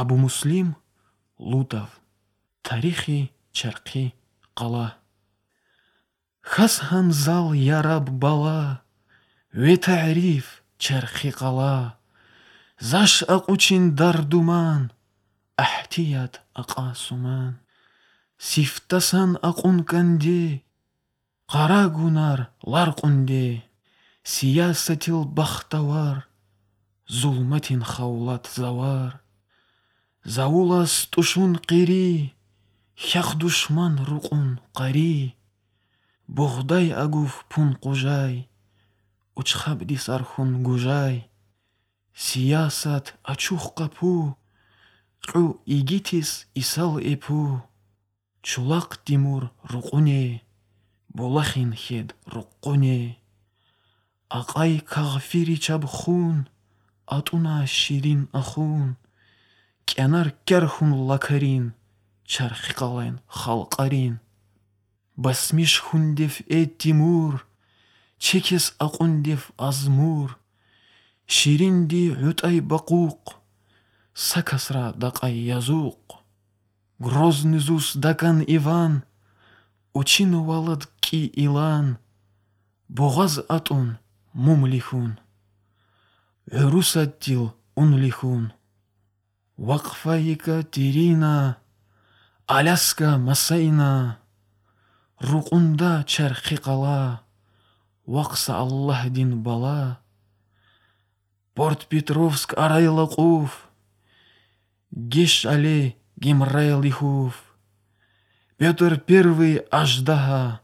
абу муслим лутов тарихи чарқи қала. Хас ҳам зал яраб бала ве таъриф чарқи қала. Заш ақучин дардуман аҳтият ақасуман сифтасан ақун канде қара гунар ларқунде сиясатил бахтавар зулматин хавлат завар. завул аст тӯшун қирӣ як душман руқун қарӣ. Буғдай агуф пунқужай учхабди сархунгужай сиясат ачухқапу қӯ игитис исал эпу. Чулақ димур руқуне булахин хед руққуне ақай кағфири чабхун атуна ширин ахун. Кянар кярхун лакарин чархи қалайн халқарин басмиш хундев э тимур чекес ақундев азмур. Ширинди ҳютай бақуқ сакасра дақай язуқ грозный зус дакан иван учин валад ки илан. Боғаз атун мумлихун ӯрусаттил унлихун вақфа екатерина аляска масайна руқунда чархи қала вақса аллаҳдин бала порт петровск арайлақуф геш але гемрайлихуф петр первый аждаха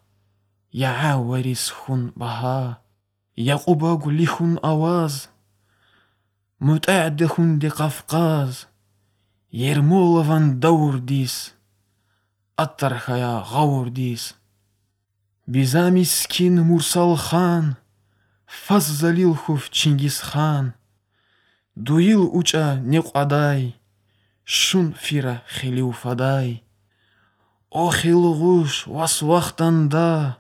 яа варис хун баха яқубагу лихун аваз мутаъдахун де қавқаз ермолован давурдис аттархая ғавурдис бизамискин мурсалхан фаззалилхуф чингисхан дуил уча неқадай шун фира хилиуфадай охилғуш васвахтанда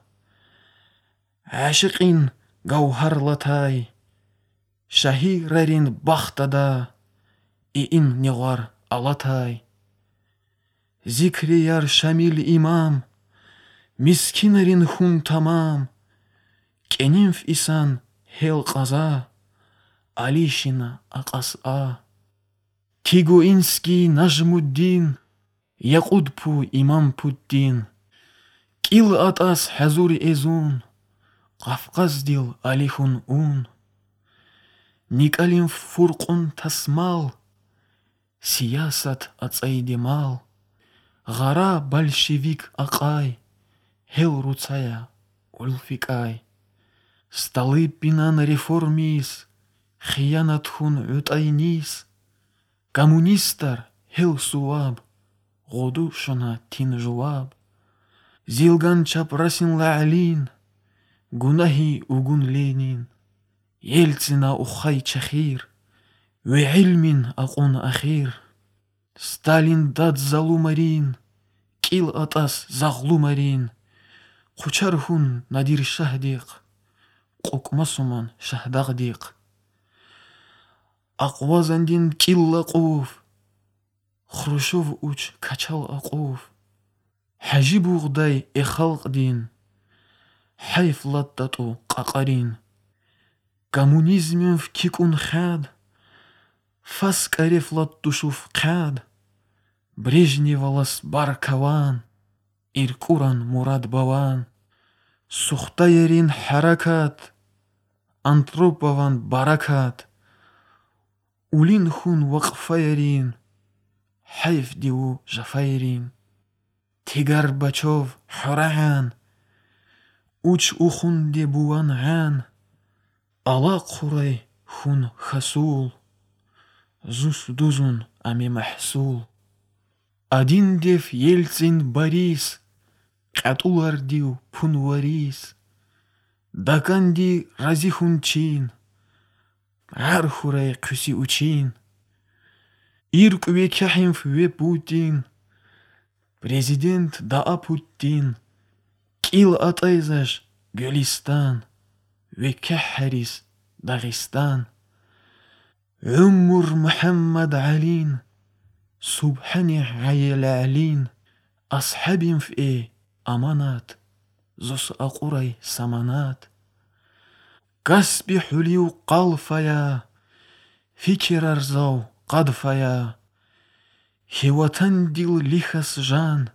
ашиқин гавҳарлатай шаҳирарин бахтада иин неғар алатай зикрияр шамил имам мискинарин хун тамам кенинф исан ҳел қаза алишина ақасъа тигуинский нажмуддин яқудпу имампуддин кил атас ҳазури эзун қавқаздил алихун ун никалин фурқун тасмал Сиясат ацӏайдемал, гъара большевик акъай, хел руцая улфикӏай. Столы пинан реформис, хиянатхун Ютайнис, коммунистар хел суваб, гъуду тин жуаб, Зилган чапрасин лаълин, гунахи угун ленин, Ельцина ухай чахир, веилмин ақун ахир сталин дад залумарин кил атас зағлумарин қучархун надир шаҳдиқ қукмасуман шаҳдағдиқ ақвазандин киллақув хрушов уч качал ақув ҳажи буғдай эхалқдин ҳайфлаттату қаყарин коммунизмев кикун хад фаскарефлаттушув қад брежневалас баркаван иркуран мурад баван. Сухтаярин ҳаракат антропован баракат. Улин хун вақфаярин ҳайф диву жафаярин тигар бачов ҳораан уч ухунде буван ҳан ала қурай хун хасул. зус дузун ами маҳсул адин дев ельцин барис қятулардив пунварис даканди разихунчин ар хурай қуси учин иркве кяхимф ве путин президент даа путин кил атайзаш гөлистан ве кяхарис عمر محمد علين سبحاني عيل علين. أصحابين في إيه؟ أمانات. زوس أقوري سمانات. كسبي حليو قلفايا فكر أرزو قدفايا هوتن ديل لخس جان.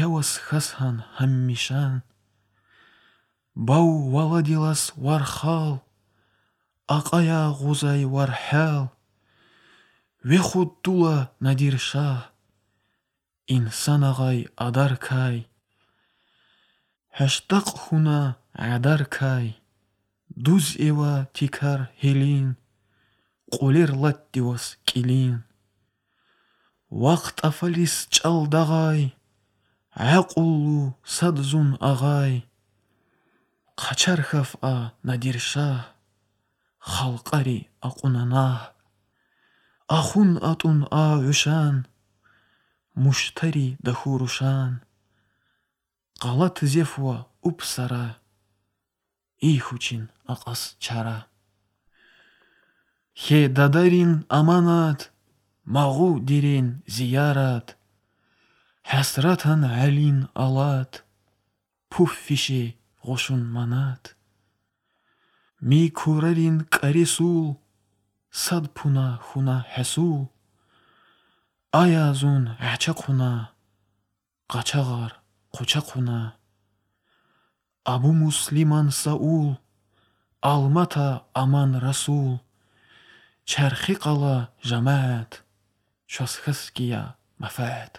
هوس خسهن هميشان. باو ولدلس ورخال. Ғузай варҳал вехуд тула надиршаҳ инсанағай адаркай ҳаштақ хуна адаркай дуз эва тикар ҳелин қулер латтивас килин. Вақт афалис ҷалдағай ақуллу садзун ағай қачархафа надиршаҳ халқари ақунанаҳ ахун атун а ӯшан муштари дахурушан ғалат зефва упсара ихучин ақас чара. Хе дадарин аманат мағу дирен зиярат ҳасратан алин алат пуффише ғошун манат. мекӯрарин карисул сад пуна хуна ҳасул аязун аъчақуна қачағар қучақуна абу муслиман саул алмата аман расул чархи қала жамаат чосхаския мафаат